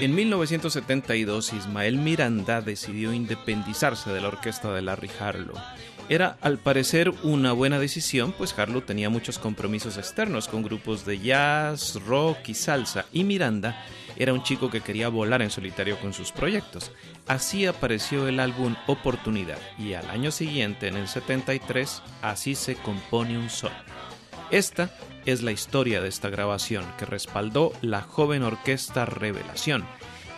En 1972, Ismael Miranda decidió independizarse de la orquesta de Larry Harlow. Era al parecer una buena decisión, pues Harlow tenía muchos compromisos externos con grupos de jazz, rock y salsa, y Miranda era un chico que quería volar en solitario con sus proyectos. Así apareció el álbum Oportunidad, y al año siguiente, en el 73, así se compone un sol. Esta es la historia de esta grabación que respaldó la joven orquesta Revelación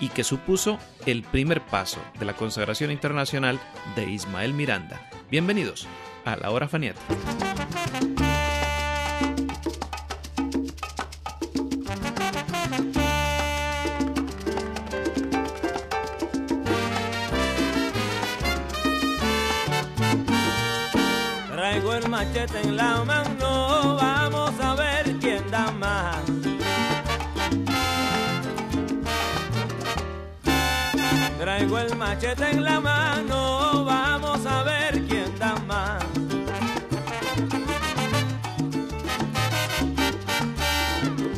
y que supuso el primer paso de la consagración internacional de Ismael Miranda. Bienvenidos a la hora faniata. Traigo el machete en la mano, vamos a ver quién da más. Traigo el machete en la mano, vamos a ver quién da más.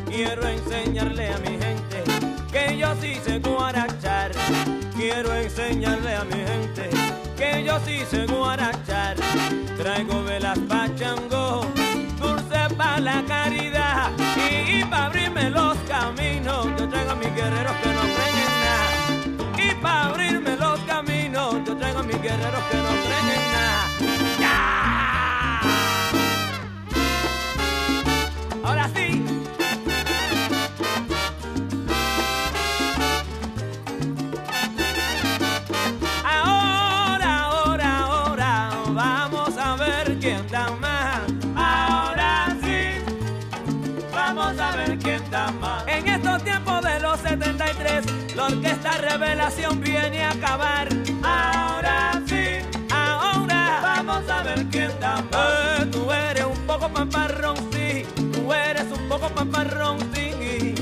Quiero enseñarle a mi gente que yo sí sé guarachar. Quiero enseñarle a mi gente que yo sí sé guarachar. Traigo velas pa' chango, dulce pa' la caridad y, pa' abrirme los caminos. Yo traigo a mis guerreros que no creen guerreros que no creen en nada. Ahora sí. Ahora, ahora, ahora, vamos a ver quién da más. Ahora sí, vamos a ver quién da más. En estos tiempos de los 73, la orquesta Revelación viene a acabar. Eh, tú eres un poco pamparrón, sí. Tú eres un poco pamparrón, sí.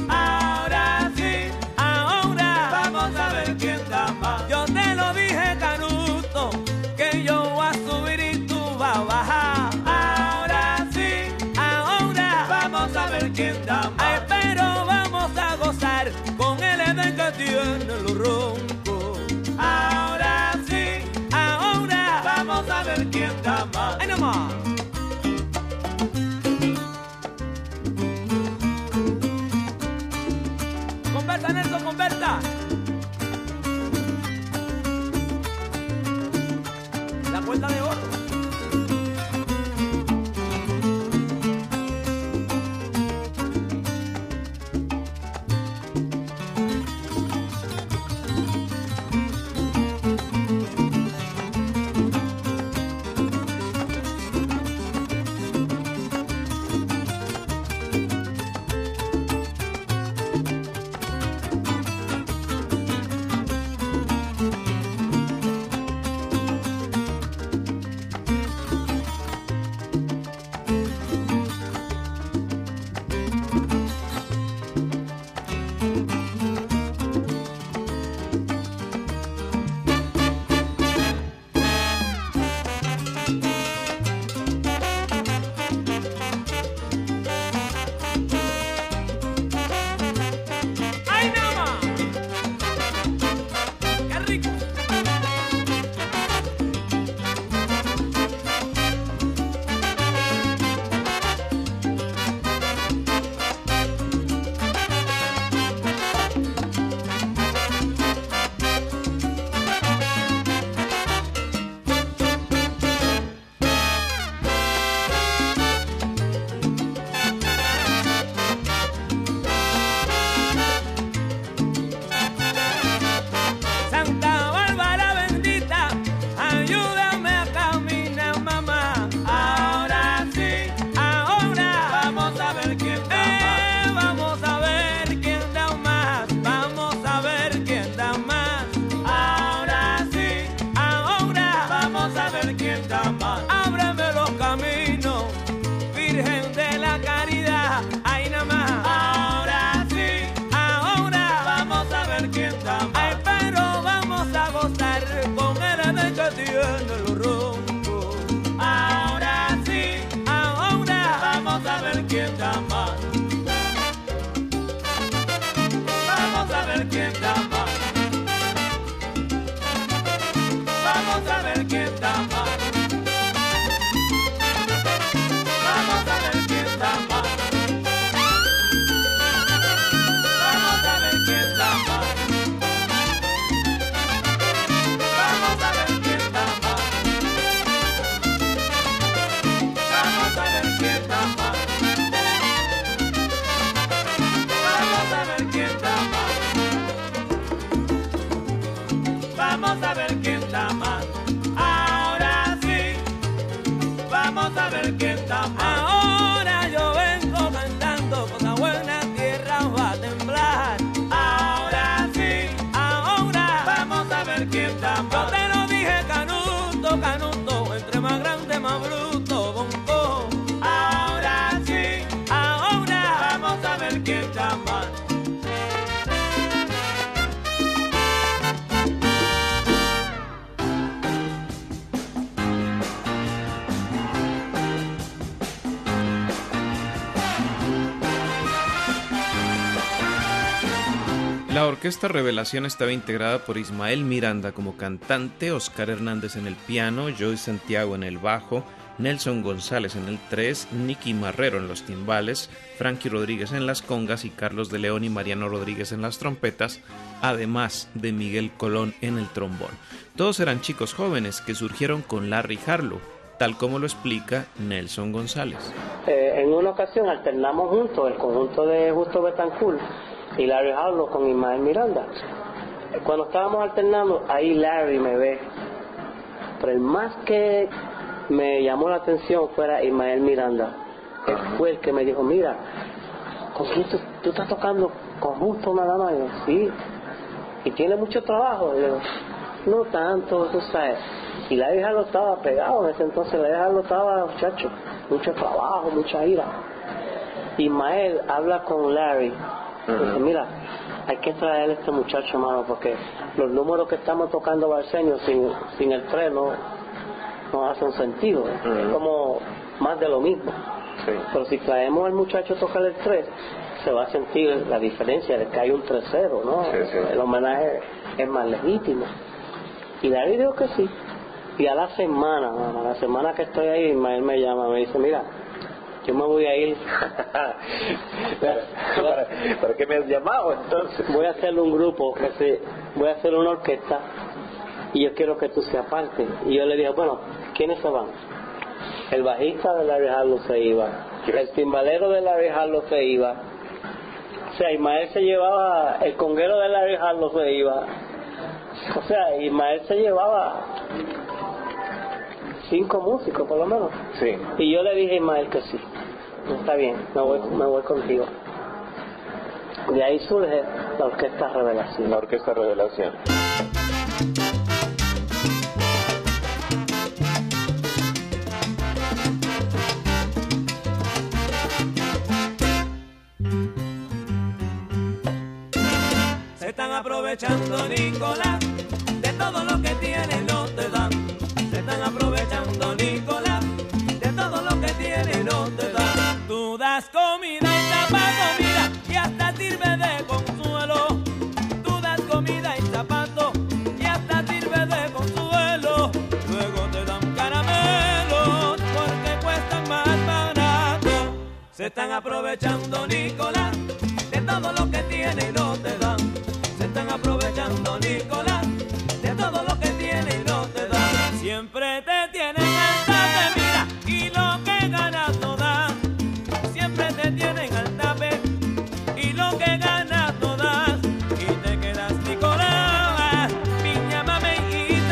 Orquesta Revelación estaba integrada por Ismael Miranda como cantante, Oscar Hernández en el piano, Joy Santiago en el bajo, Nelson González en el 3, Nicky Marrero en los timbales, Frankie Rodríguez en las congas y Carlos de León y Mariano Rodríguez en las trompetas, además de Miguel Colón en el trombón. Todos eran chicos jóvenes que surgieron con Larry Harlow, tal como lo explica Nelson González. Eh, en una ocasión alternamos juntos el conjunto de Justo Betancourt y Larry Harlow con Ismael Miranda. Cuando estábamos alternando, ahí Larry me ve. Pero el más que me llamó la atención fuera Ismael Miranda. Él fue el que me dijo, mira, ¿con quién tú, estás tocando? ¿Con justo nada más? sí. ¿Y tiene mucho trabajo? digo, no tanto, tú sabes. Y Larry Harlow estaba pegado en ese entonces, Larry Harlow estaba, muchacho, mucho trabajo, mucha ira. Ismael habla con Larry Mira, hay que traer a este muchacho, mano, porque los números que estamos tocando Barceño sin, sin el tren no, no hacen sentido. Es como más de lo mismo. Pero si traemos al muchacho a tocar el 3, se va a sentir la diferencia de que hay un 3-0, ¿no? el homenaje es más legítimo. Y David dijo que sí. Y a la semana, a la semana que estoy ahí, Ismael me llama, me dice, mira, yo me voy a ir. ¿Para, qué me has llamado entonces? Voy a hacer un grupo, voy a hacer una orquesta y yo quiero que tú seas parte. Y yo le dije, bueno, ¿quiénes se van? El bajista de Larry Harlow se iba, el timbalero de Larry Harlow se iba, o sea, Ismael se llevaba, el conguero de Larry Harlow se iba, o sea, Ismael se llevaba cinco músicos por lo menos. Sí. Y yo le dije a Ismael que sí. Está bien, me voy, me voy contigo. De ahí surge la Orquesta Revelación. La Orquesta Revelación. Se están aprovechando, Nicolás, de todo lo que tiene están aprovechando, Nicolás, de todo lo que tiene y no te dan. Se están aprovechando, Nicolás, de todo lo que tiene y no te dan. Siempre te tienen al tape, mira, y lo que ganas no das. Siempre te tienen al tape, y lo que ganas no. Y te quedas Nicolás, piña, mame y.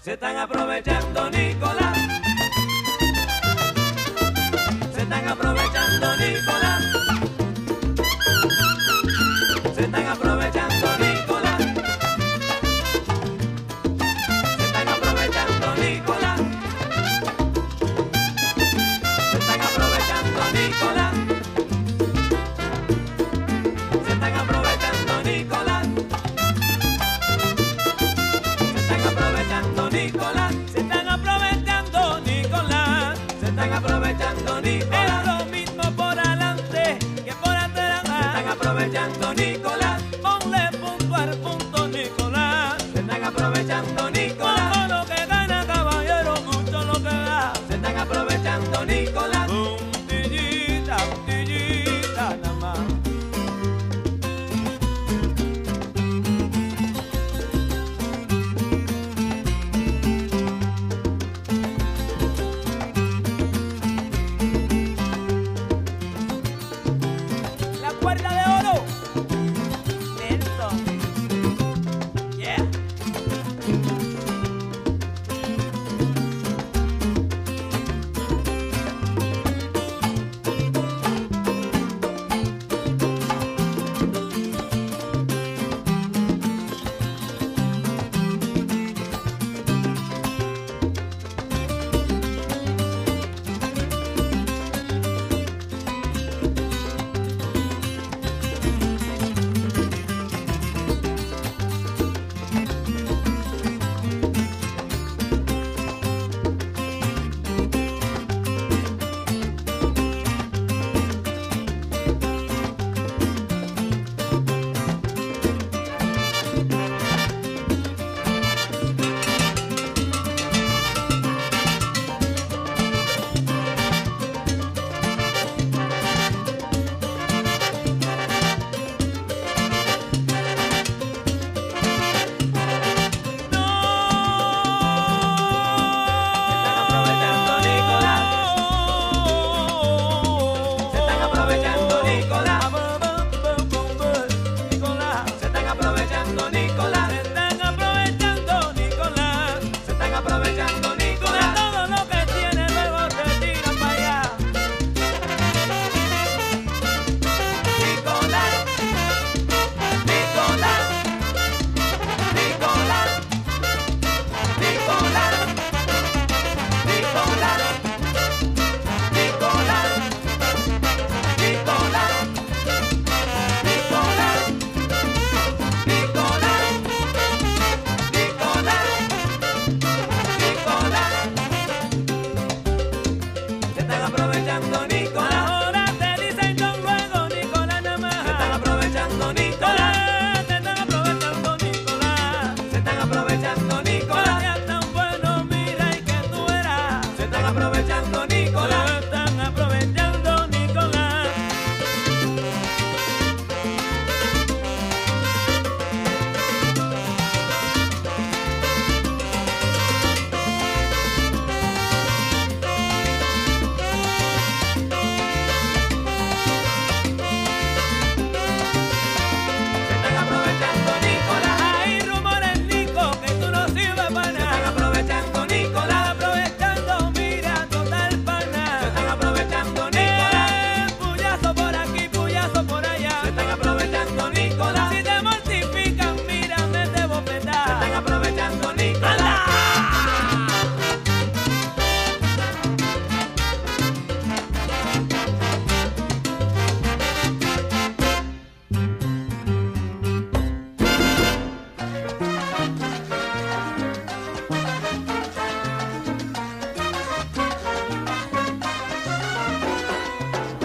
Se están aprovechando, Nicolás.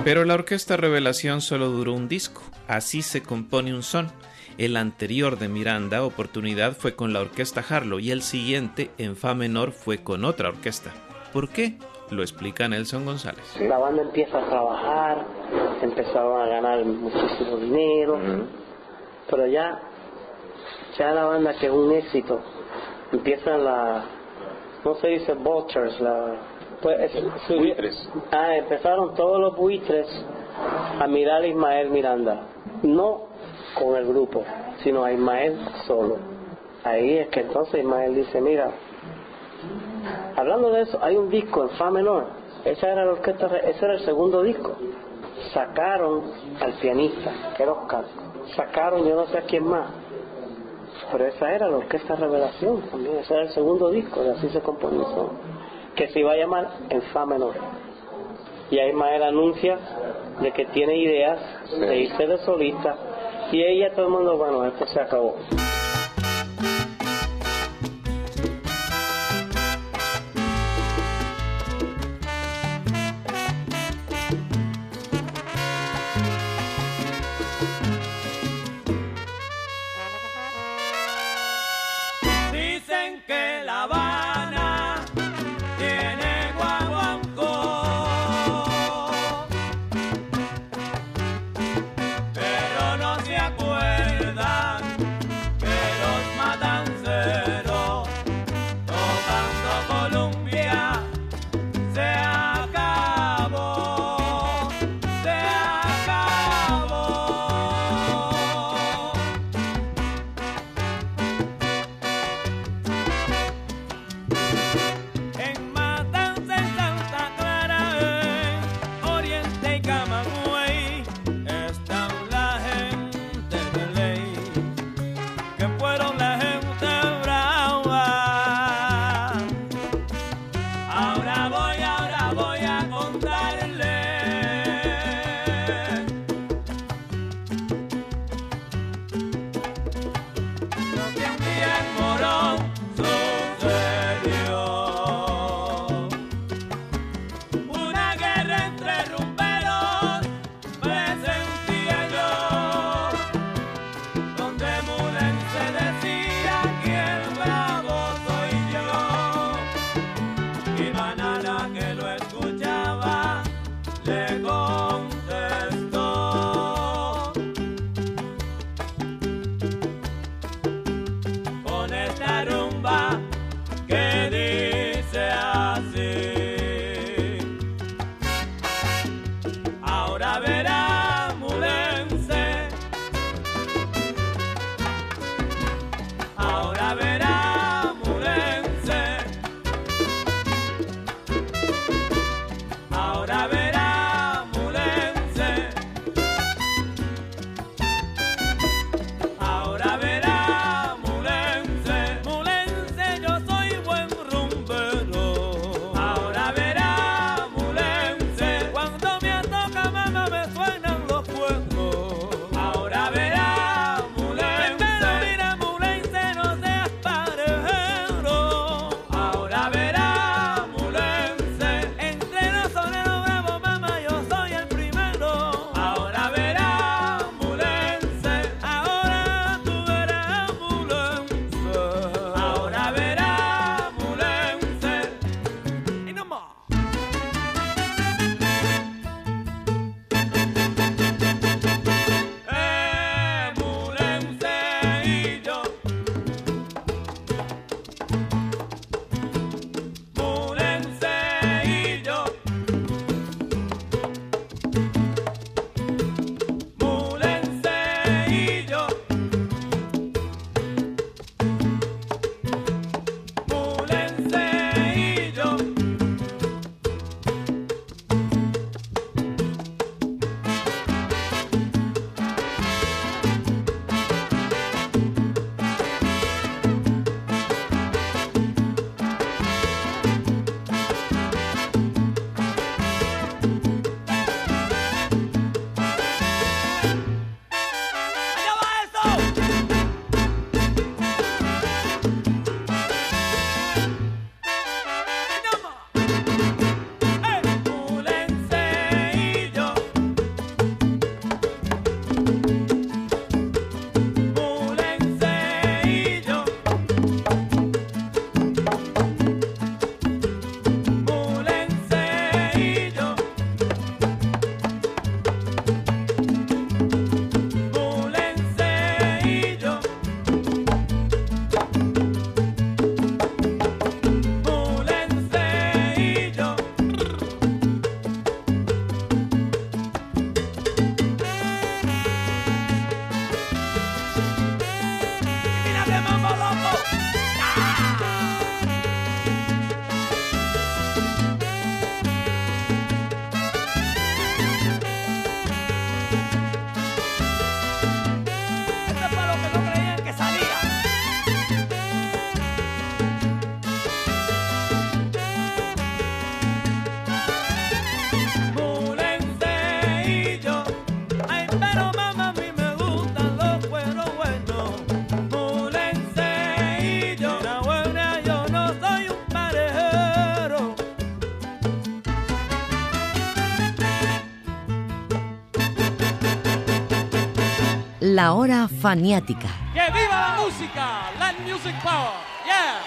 Pero la Orquesta Revelación solo duró un disco, así se compone un son. El anterior de Miranda, Oportunidad, fue con la Orquesta Harlow y el siguiente, en Fa menor, fue con otra orquesta. ¿Por qué? Lo explica Nelson González. La banda empieza a trabajar, empezaron a ganar muchísimo dinero, pero ya, ya la banda que es un éxito, empiezan la, no se dice vultures, la, pues, Buitres. Ah, empezaron todos los buitres a mirar a Ismael Miranda, no con el grupo, sino a Ismael solo. Ahí es que entonces Ismael dice, mira, hablando de eso, hay un disco en Fa menor, esa era la orquesta, ese era el segundo disco. Sacaron al pianista, que era Oscar, sacaron yo no sé a quién más, pero esa era la orquesta Revelación también, ese era el segundo disco, y así se componizó, que se iba a llamar en Fa menor. Y ahí Ismael anuncia de que tiene ideas de irse de solista y ella todo el mundo, bueno, esto se acabó. La hora faniática. ¡Que viva la música! Music Power. Yeah.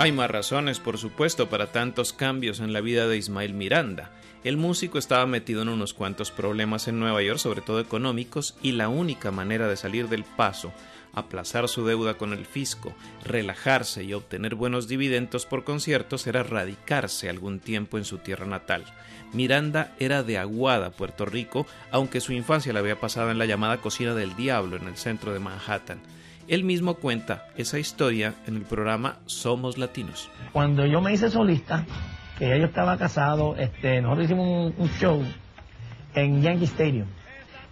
Hay más razones, por supuesto, para tantos cambios en la vida de Ismael Miranda. El músico estaba metido en unos cuantos problemas en Nueva York, sobre todo económicos, y la única manera de salir del paso aplazar su deuda con el fisco, relajarse y obtener buenos dividendos por conciertos era radicarse algún tiempo en su tierra natal. Miranda era de Aguada, Puerto Rico, aunque su infancia la había pasado en la llamada Cocina del Diablo en el centro de Manhattan. Él mismo cuenta esa historia en el programa Somos Latinos. Cuando yo me hice solista, que ya estaba casado, este, nosotros hicimos un, show en Yankee Stadium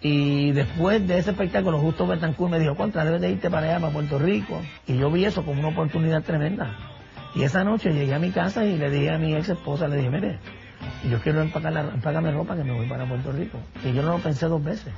y después de ese espectáculo, justo Betancourt me dijo, contra, debes de irte para allá, para Puerto Rico. Y yo vi eso como una oportunidad tremenda. Y esa noche llegué a mi casa y le dije a mi ex esposa, le dije, mire, yo quiero empacar la, empacarme ropa que me voy para Puerto Rico. Y yo no lo pensé dos veces.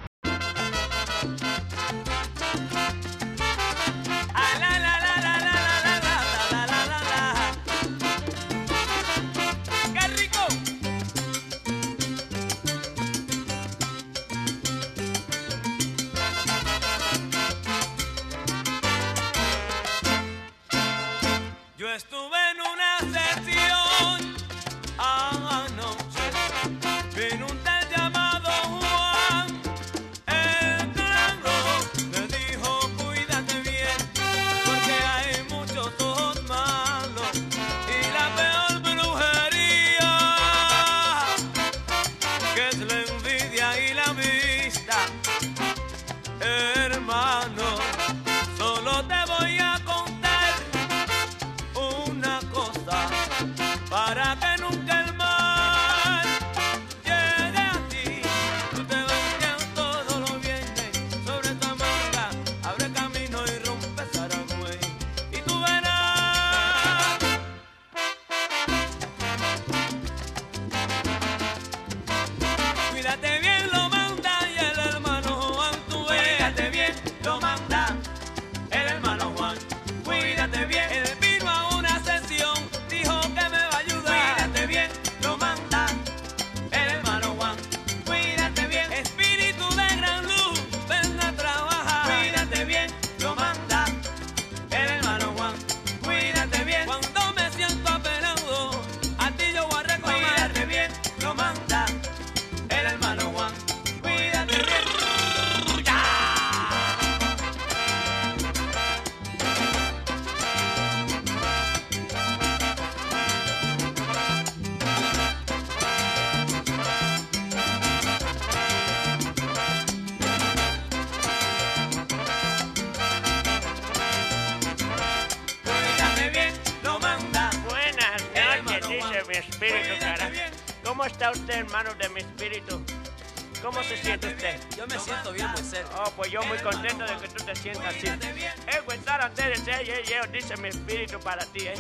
Dice mi espíritu para ti, ¿eh?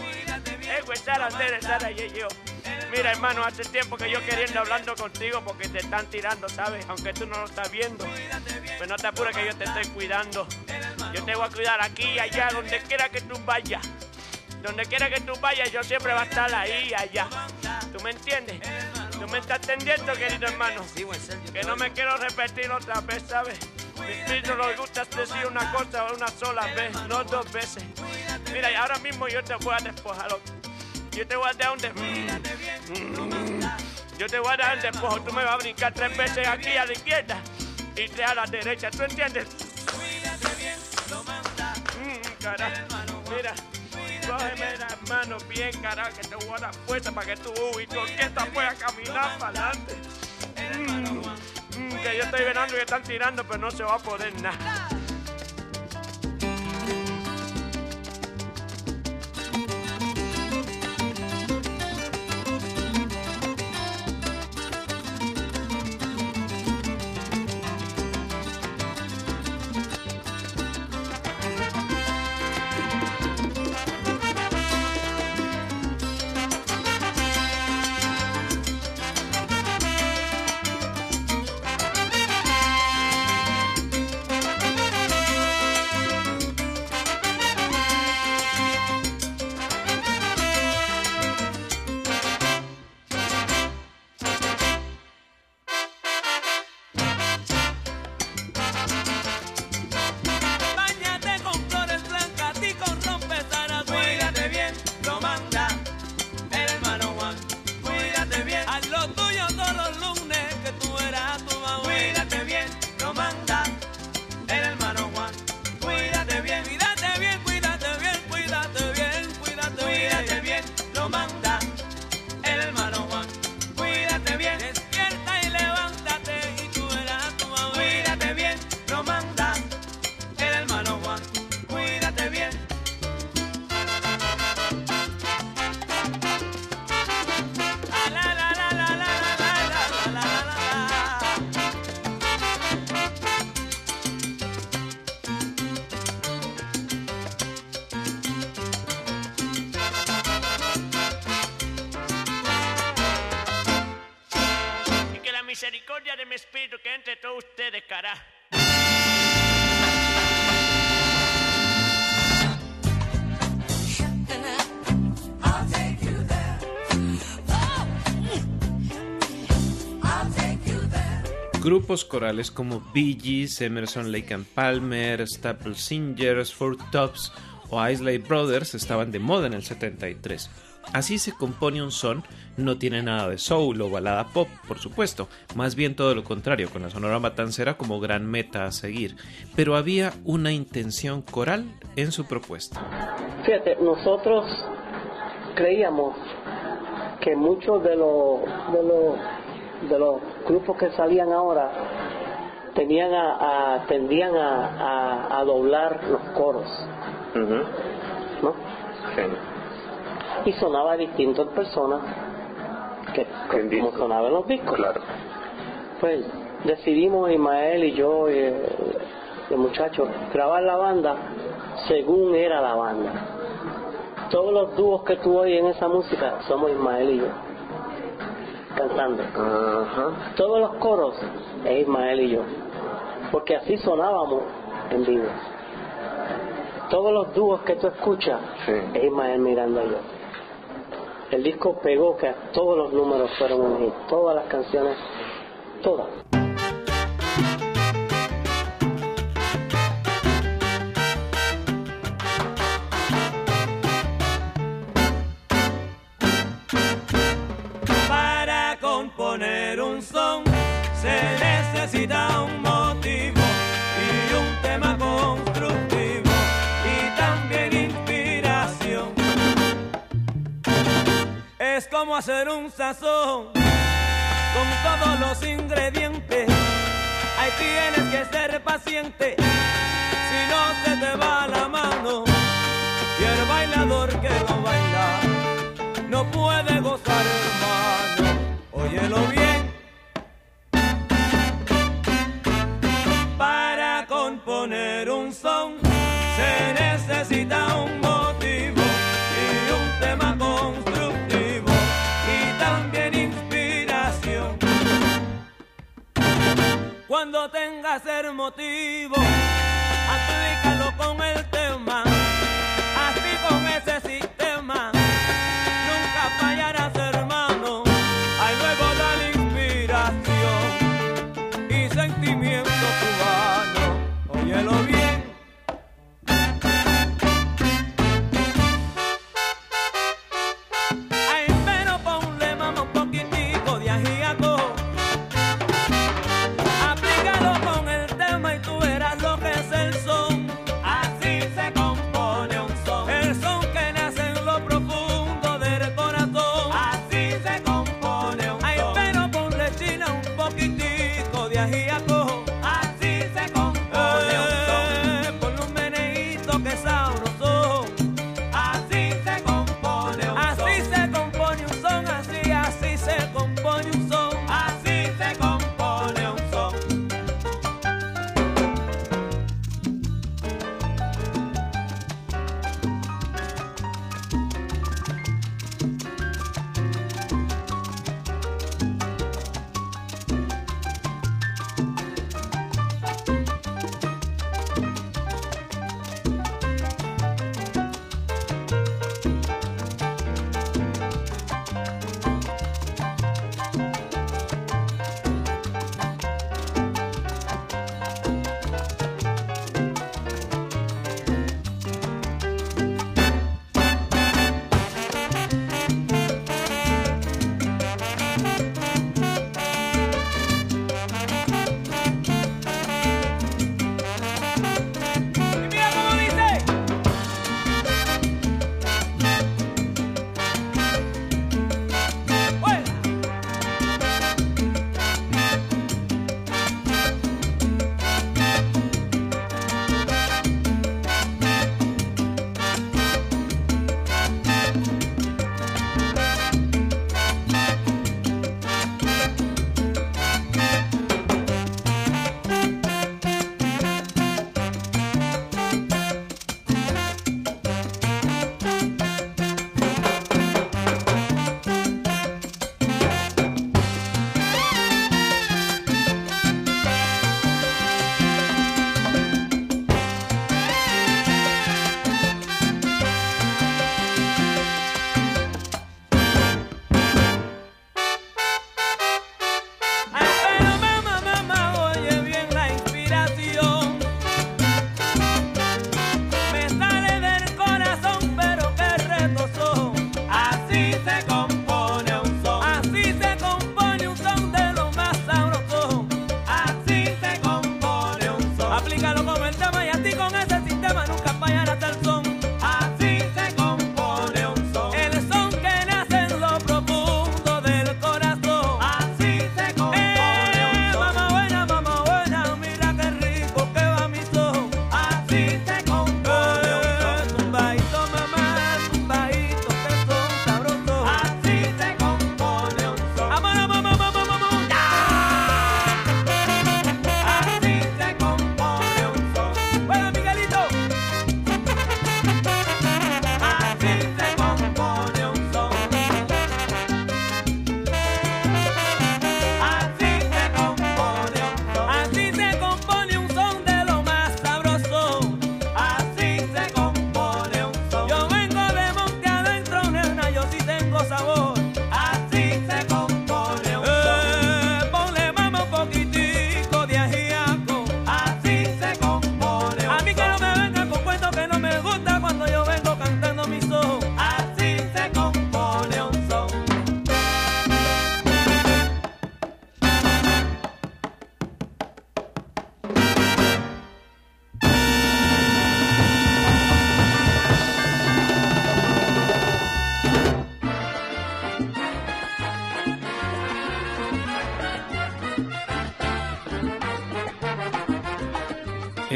Mira, hermano, hace tiempo que yo queriendo hablando contigo porque te están tirando, ¿sabes? Aunque tú no lo estás viendo. Pues no te apures que yo te estoy cuidando. Yo te voy a cuidar aquí y allá, donde quiera que tú vayas. Donde quiera que tú vayas, yo siempre voy a estar ahí y allá. ¿Tú me entiendes? ¿Tú me estás entendiendo, querido hermano? Que no me quiero repetir otra vez, ¿sabes? Mi espíritu le gusta decir una cosa una sola vez, no dos veces. Mira, y ahora mismo yo te voy a despojar. Yo te voy a dar un despojo. Yo te voy a dar un despojo. Tú me vas a brincar tres veces aquí a la izquierda y tres a la derecha. ¿Tú entiendes? Mm, carajo. Mira. Cógeme las manos bien, carajo, que te voy a dar fuerza para que tú y tu orquesta pueda caminar para adelante. Mm, que yo estoy verando que están tirando, pero no se va a poder nada. Grupos corales como Bee Gees, Emerson, Lake and Palmer, Staple Singers, Four Tops o Isley Brothers estaban de moda en el 73. Así se compone un son, no tiene nada de soul o balada pop, por supuesto, más bien todo lo contrario, con la sonora matancera como gran meta a seguir, pero había una intención coral en su propuesta. Fíjate, nosotros creíamos que muchos de los de los de los grupos que salían ahora tenían a, a- tendían a, a- a doblar los coros. ¿no? Sí. Y sonaba distinto en personas que como sonaba en los discos. Claro. Pues decidimos Ismael y yo y el, el muchacho grabar la banda según era la banda. Todos los dúos que tú oyes en esa música somos Ismael y yo cantando. Todos los coros es Ismael y yo, porque así sonábamos en vivo. Todos los dúos que tú escuchas Sí. es Ismael Miranda y yo. El disco pegó que todos los números fueron un hit, todas las canciones, todas. Hacer un sazón con todos los ingredientes. Ahí tienes que ser paciente si no se te va la mano. Y el bailador que no baila no puede gozar, hermano. Óyelo bien. Para componer un son se necesita un Cuando tengas el motivo, aplícalo con el tema, así con ese sistema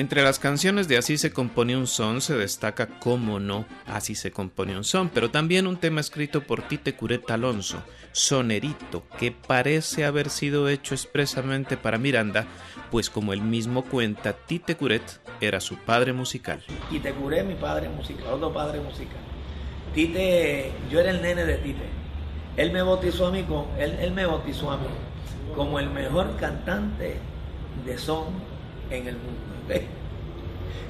Entre las canciones de Así se compone un son se destaca, como no, Así se compone un son, pero también un tema escrito por Tite Curet Alonso, Sonerito, que parece haber sido hecho expresamente para Miranda, pues como él mismo cuenta, Tite Curet era su padre musical. Tite Curet, mi padre musical, otro padre musical. Tite, yo era el nene de Tite. Él me bautizó a mí, con, él, él me bautizó a mí como el mejor cantante de son en el mundo.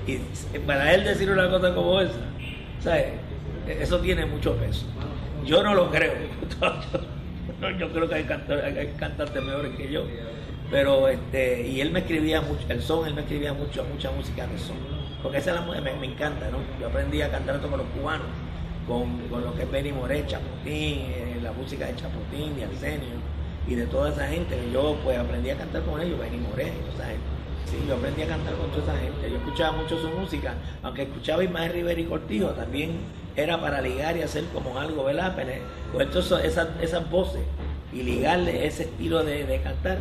Y para él decir una cosa como esa, eso tiene mucho peso. Yo no lo creo. Yo creo que hay, cantantes, mejores que yo. Pero este, y él me escribía mucho, el son, él me escribía mucho, mucha música de son. Porque esa me, me encanta, ¿no? Yo aprendí a cantar esto con los cubanos, con, con lo que es Benny Moré, Chapotín, eh, la música de Chapotín, de Arsenio, y de toda esa gente. Yo pues aprendí a cantar con ellos, Benny Moré, y. Sí, yo aprendí a cantar con toda esa gente. Yo escuchaba mucho su música, aunque escuchaba Ismael Rivera y Cortijo, también era para ligar y hacer como algo, ¿verdad? Con esas, esas voces y ligarle ese estilo de, cantar.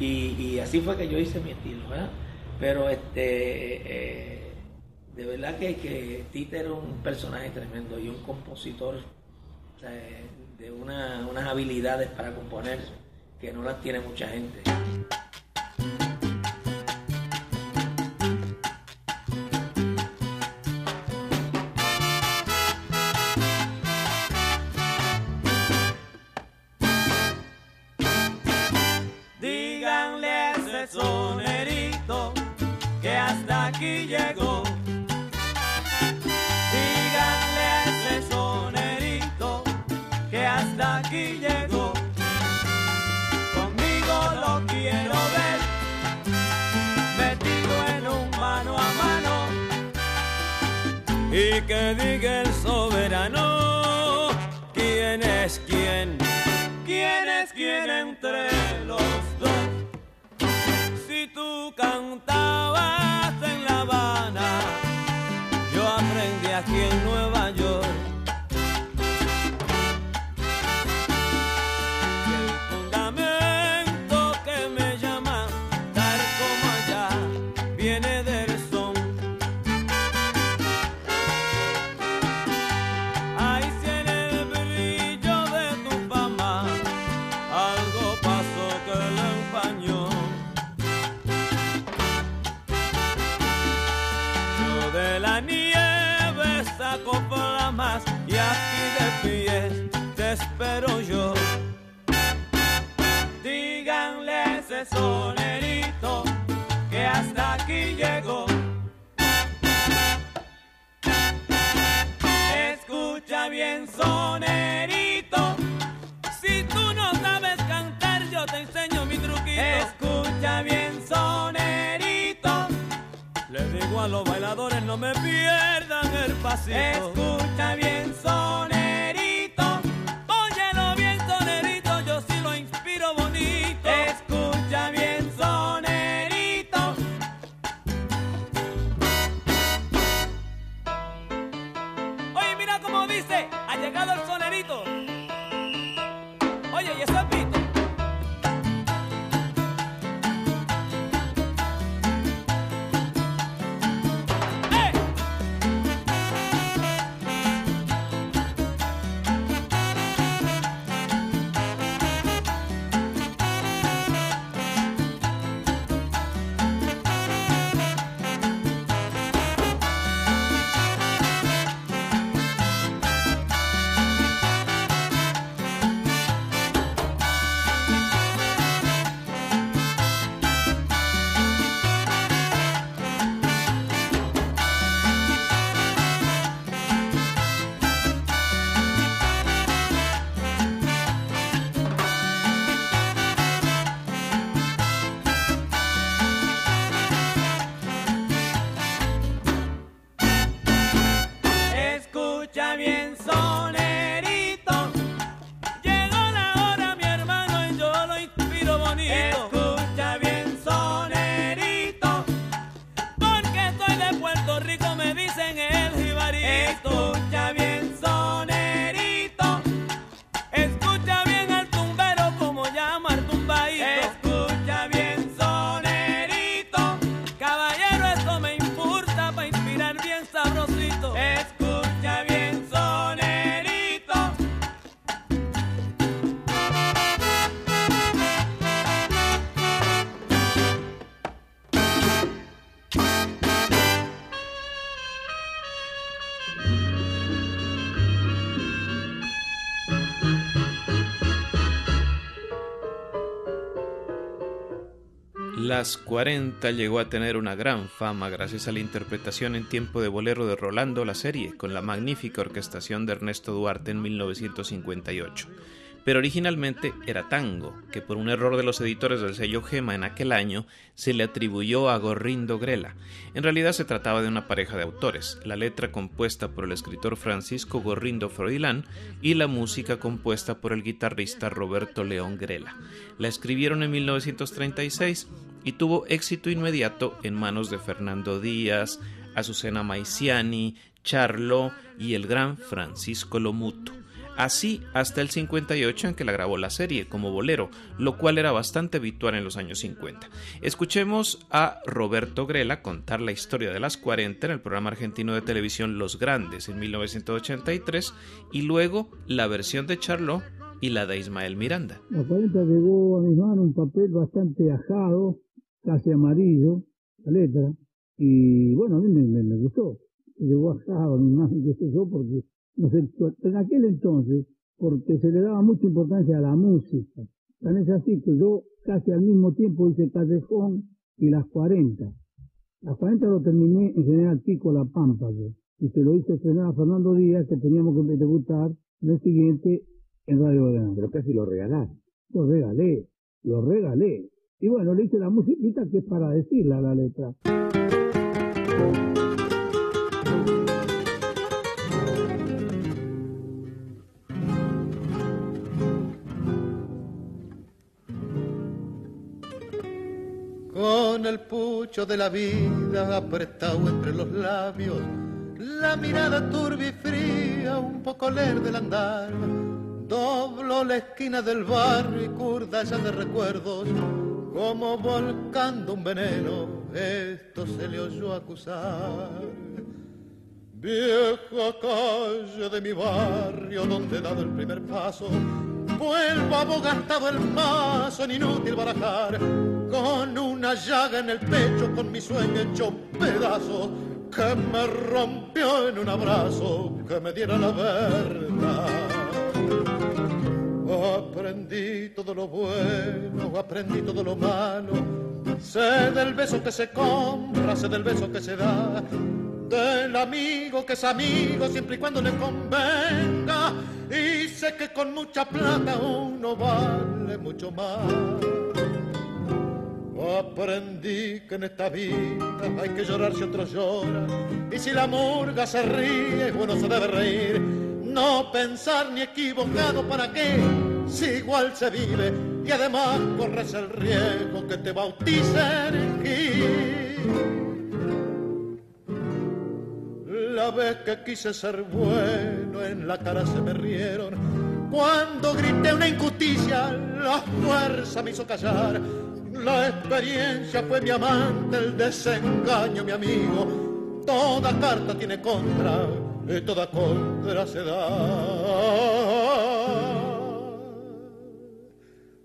Y, así fue que yo hice mi estilo, ¿verdad? Pero este, eh, de verdad que, que Tite era un personaje tremendo y un compositor de unas habilidades para componer que no las tiene mucha gente. Que diga el Escucha bien, sonerito. Si tú no sabes cantar, yo te enseño mi truquito. Escucha bien, sonerito. Le digo a los bailadores, no me pierdan el pasito. Escucha bien, sonerito. Las 40 llegó a tener una gran fama gracias a la interpretación en tiempo de bolero de Rolando la serie, con la magnífica orquestación de Ernesto Duarte en 1958 pero originalmente era tango, que por un error de los editores del sello Gema en aquel año se le atribuyó a Gorrindo Grela. En realidad se trataba de una pareja de autores, la letra compuesta por el escritor Francisco Gorrindo Froilán y la música compuesta por el guitarrista Roberto León Grela. La escribieron en 1936 y tuvo éxito inmediato en manos de Fernando Díaz, Azucena Maiciani, Charlo y el gran Francisco Lomuto así hasta el 58 en que la grabó la serie como bolero, lo cual era bastante habitual en los años 50. Escuchemos a Roberto Grela contar la historia de las 40 en el programa argentino de televisión Los Grandes en 1983 y luego la versión de Charlot y la de Ismael Miranda. La 40 llegó a mis manos un papel bastante ajado, casi amarillo, la letra, y bueno, a mí me, gustó. Llegó ajado a mis manos, qué sé yo, porque no sé, en aquel entonces, porque se le daba mucha importancia a la música. Tan es así que yo casi al mismo tiempo hice Callejón y las 40. Las 40 lo terminé en General Pico La Pampa, y se lo hice estrenar a Fernando Díaz, que teníamos que debutar el siguiente en Radio Grande. Pero casi lo regalás. Lo regalé, lo regalé. Y bueno, le hice la musiquita que es para decirla la letra. Con el pucho de la vida apretado entre los labios, la mirada turbia y fría, un poco leer del andar. Doblo la esquina del barrio y curda ya de recuerdos, como volcando un veneno, esto se le oyó acusar. Vieja calle de mi barrio donde he dado el primer paso, vuelvo abogantado el mazo en inútil barajar con una llaga en el pecho, con mi sueño hecho pedazo, que me rompió en un abrazo, que me diera la verdad. Aprendí todo lo bueno, aprendí todo lo malo, sé del beso que se compra, sé del beso que se da, del amigo que es amigo siempre y cuando le convenga, y sé que con mucha plata uno vale mucho más. Aprendí que en esta vida hay que llorar si otros lloran. Y si la murga se ríe, uno se debe reír. No pensar ni equivocado para qué, si igual se vive. Y además corres el riesgo que te bauticen La vez que quise ser bueno, en la cara se me rieron. Cuando grité una injusticia, la fuerza me hizo callar la experiencia fue mi amante, el desengaño mi amigo. Toda carta tiene contra y toda contra se da.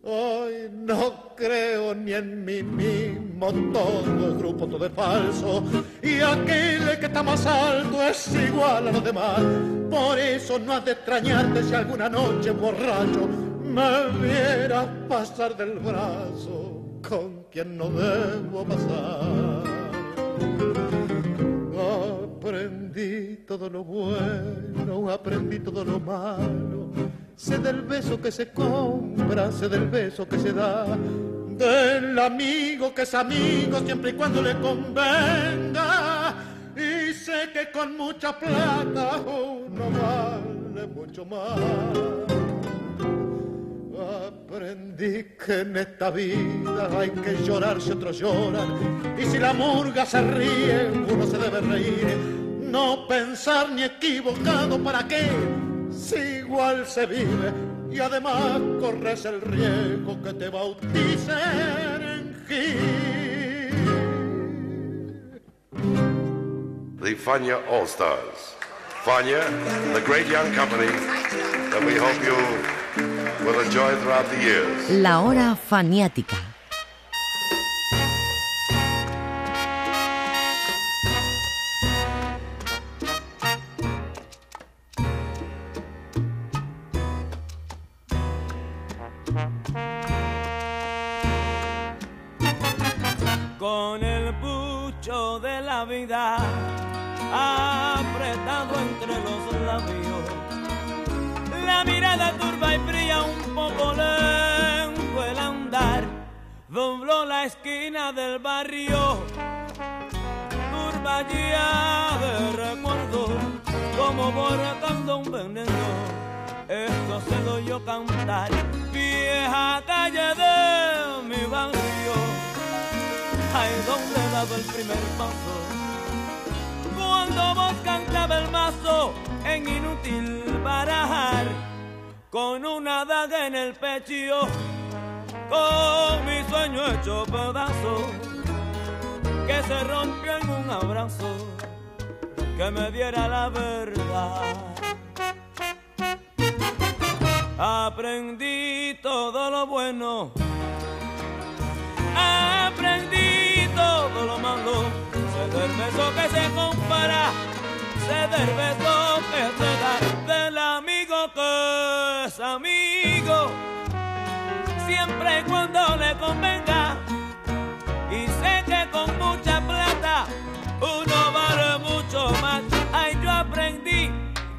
Hoy no creo ni en mí mismo, todo es grupo, todo es falso. Y aquel que está más alto es igual a los demás. Por eso no has de extrañarte si alguna noche borracho me vieras pasar del brazo con quien no debo pasar. Aprendí todo lo bueno, aprendí todo lo malo. Sé del beso que se compra, sé del beso que se da. Del amigo que es amigo siempre y cuando le convenga. Y sé que con mucha plata uno vale mucho más. Aprendí que en esta vida hay que llorar si otros lloran. Y si la murga se ríe, uno se debe reír. No pensar ni equivocado para qué, si igual se vive. Y además corres el riesgo que te bauticen en Gil. The Fania All Stars. Fania, the great young company that we hope you la hora faniática. con el pucho de la vida apretado entre los labios. La mirada turba y fría, un poco lento el andar, dobló la esquina del barrio, turba ya de recuerdo, como borrando un veneno. Esto se lo yo cantar, vieja calle de mi barrio, ahí donde he dado el primer paso cuando vos cantaba el mazo en inútil barajar, con una daga en el pecho, con mi sueño hecho pedazo, que se rompió en un abrazo, que me diera la verdad. Aprendí todo lo bueno, aprendí todo lo malo del beso que se compara, se beso que se da, amigo, siempre y cuando le convenga. Y sé que con mucha plata uno vale mucho más. Ay, yo aprendí,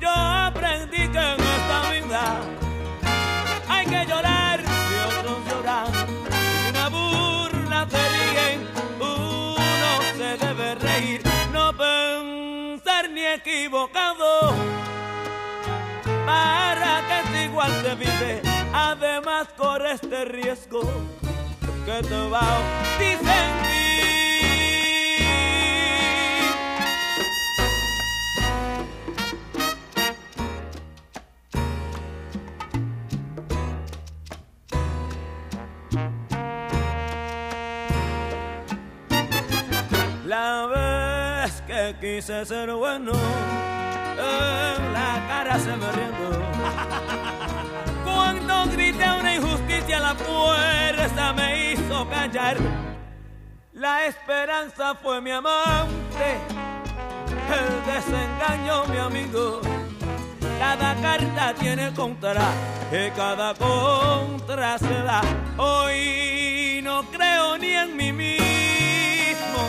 yo aprendí que en esta vida hay que llorar y otros lloran. Una burla se ríen, uno se debe reír, no pensar ni equivocado. Igual se vive, además corre este riesgo que te va disentir. La vez que quise ser bueno, en la cara se me riendo. Cuando grité una injusticia, la fuerza me hizo callar. La esperanza fue mi amante, el desengaño mi amigo. Cada carta tiene contra y cada contra se da. Hoy no creo ni en mí mismo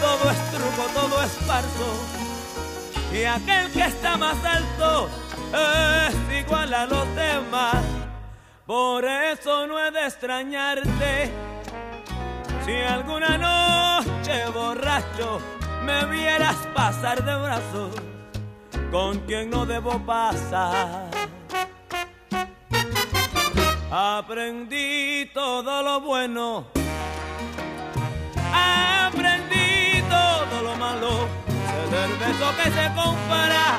todo es truco, todo es farso. Y aquel que está más alto es igual a los demás. Por eso no he de extrañarte. Si alguna noche borracho me vieras pasar de brazos con quien no debo pasar. Aprendí todo lo bueno. Aprendí todo lo malo. Sé del beso que se compara.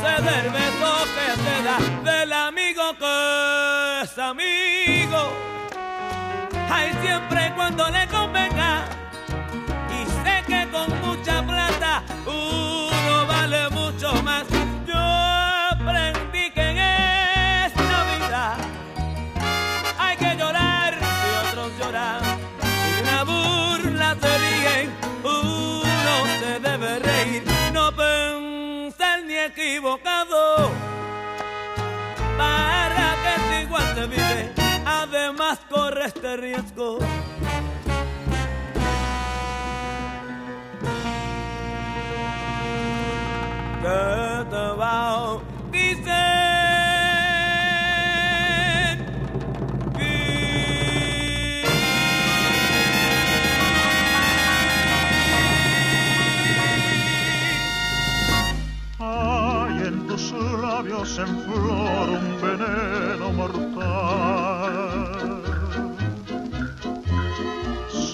Sé del beso que se da. Del amigo que es amigo. Ay, siempre cuando le convenga. Y sé que con mucha plata uno vale mucho más. Yo aprendí Para que igual se vive, además corre este riesgo. Que te va veneno mortal.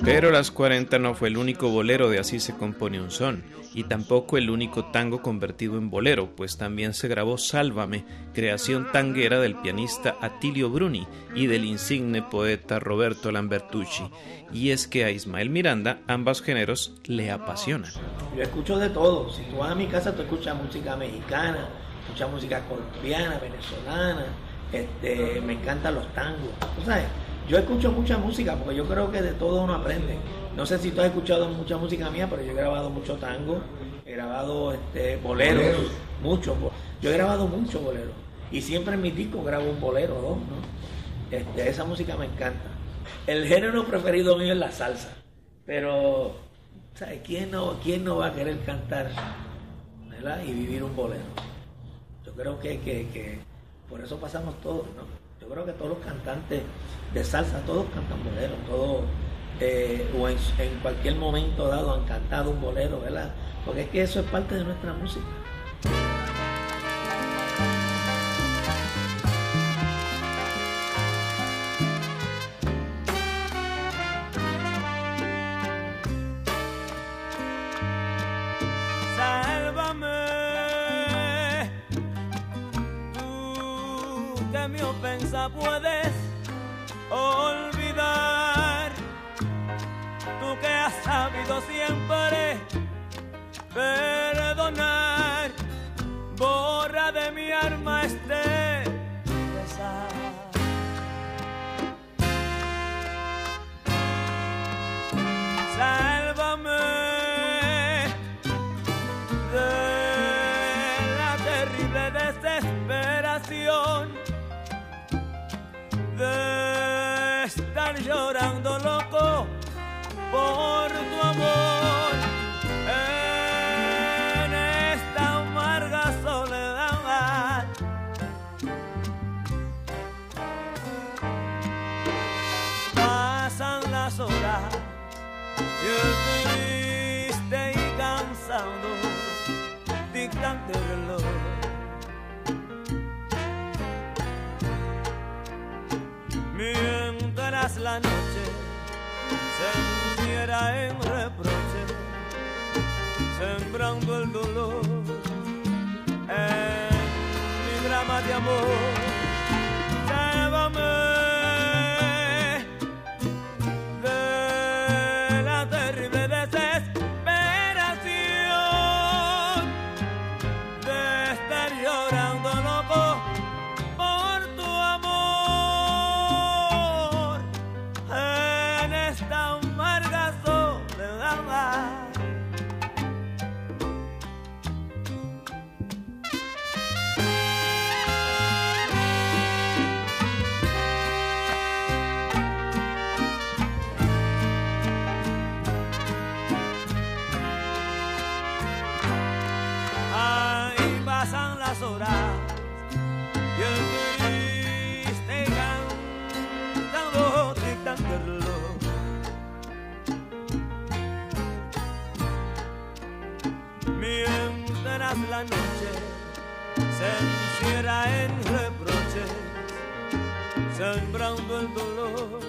Pero Las 40 no fue el único bolero de Así se compone un son, y tampoco el único tango convertido en bolero, pues también se grabó Sálvame, creación tanguera del pianista Attilio Bruni y del insigne poeta Roberto Lambertucci. Y es que a Ismael Miranda ambos géneros le apasionan. Yo escucho de todo. Si tú vas a mi casa, tú escuchas música mexicana, escuchas música colombiana, venezolana. Este, me encantan los tangos. ¿Tú sabes? Yo escucho mucha música porque yo creo que de todo uno aprende. No sé si tú has escuchado mucha música mía, pero yo he grabado mucho tango, he grabado este, boleros, Boleros. mucho. bo- Yo he grabado mucho bolero. Y siempre en mis discos grabo un bolero o dos, ¿no? Este, esa música me encanta. El género preferido mío es la salsa. Pero, ¿sabes? ¿Quién no, ¿quién no va a querer cantar ¿verdad? y vivir un bolero? Creo que, que, que por eso pasamos todos. Yo creo que todos los cantantes de salsa, todos cantan bolero, todos, eh, o en, en cualquier momento dado han cantado un bolero, ¿verdad? Porque es que eso es parte de nuestra música. De estar llorando loco por tu amor encierra en reproche, sembrando el dolor en mi drama de amor. Sálvame se encierra en reproches, sembrando el dolor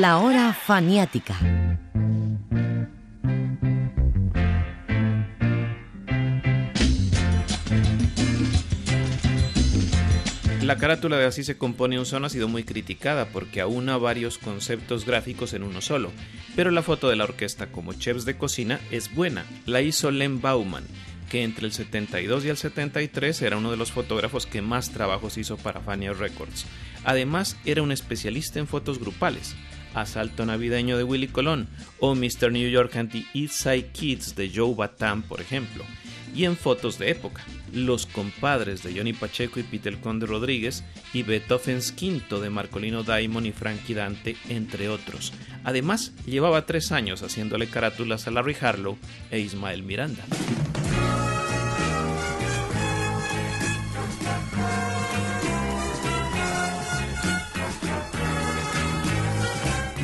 La hora faniática. La carátula de Así se compone un son ha sido muy criticada porque aúna varios conceptos gráficos en uno solo, pero la foto de la orquesta como chefs de cocina es buena. La hizo Len Bauman, que entre el 72 y el 73 era uno de los fotógrafos que más trabajos hizo para Fania Records. Además, era un especialista en fotos grupales. Asalto Navideño de Willy Colón o Mr. New York and the East Side Kids de Joe Bataan, por ejemplo. Y en fotos de época, Los compadres de Johnny Pacheco y Peter Conde Rodríguez y Beethoven's Quinto de Marcolino Daimon y Frankie Dante, entre otros. Además, llevaba tres años haciéndole carátulas a Larry Harlow e Ismael Miranda.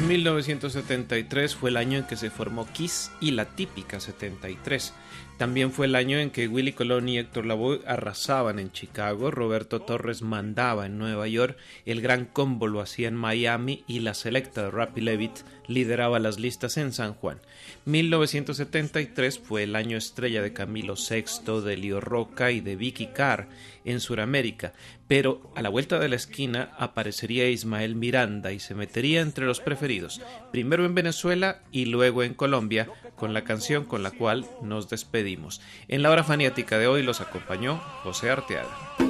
1973 fue el año en que se formó Kiss y la típica 73. También fue el año en que Willy Colón y Héctor Lavoe arrasaban en Chicago, Roberto Torres mandaba en Nueva York, el Gran Combo lo hacía en Miami y la selecta de Rappy Levitt lideraba las listas en San Juan. 1973 fue el año estrella de Camilo VI, de Leo Roca y de Vicky Carr en Sudamérica, pero a la vuelta de la esquina aparecería Ismael Miranda y se metería entre los preferidos, primero en Venezuela y luego en Colombia, con la canción con la cual nos despedimos. En la hora faniática de hoy los acompañó José Arteaga.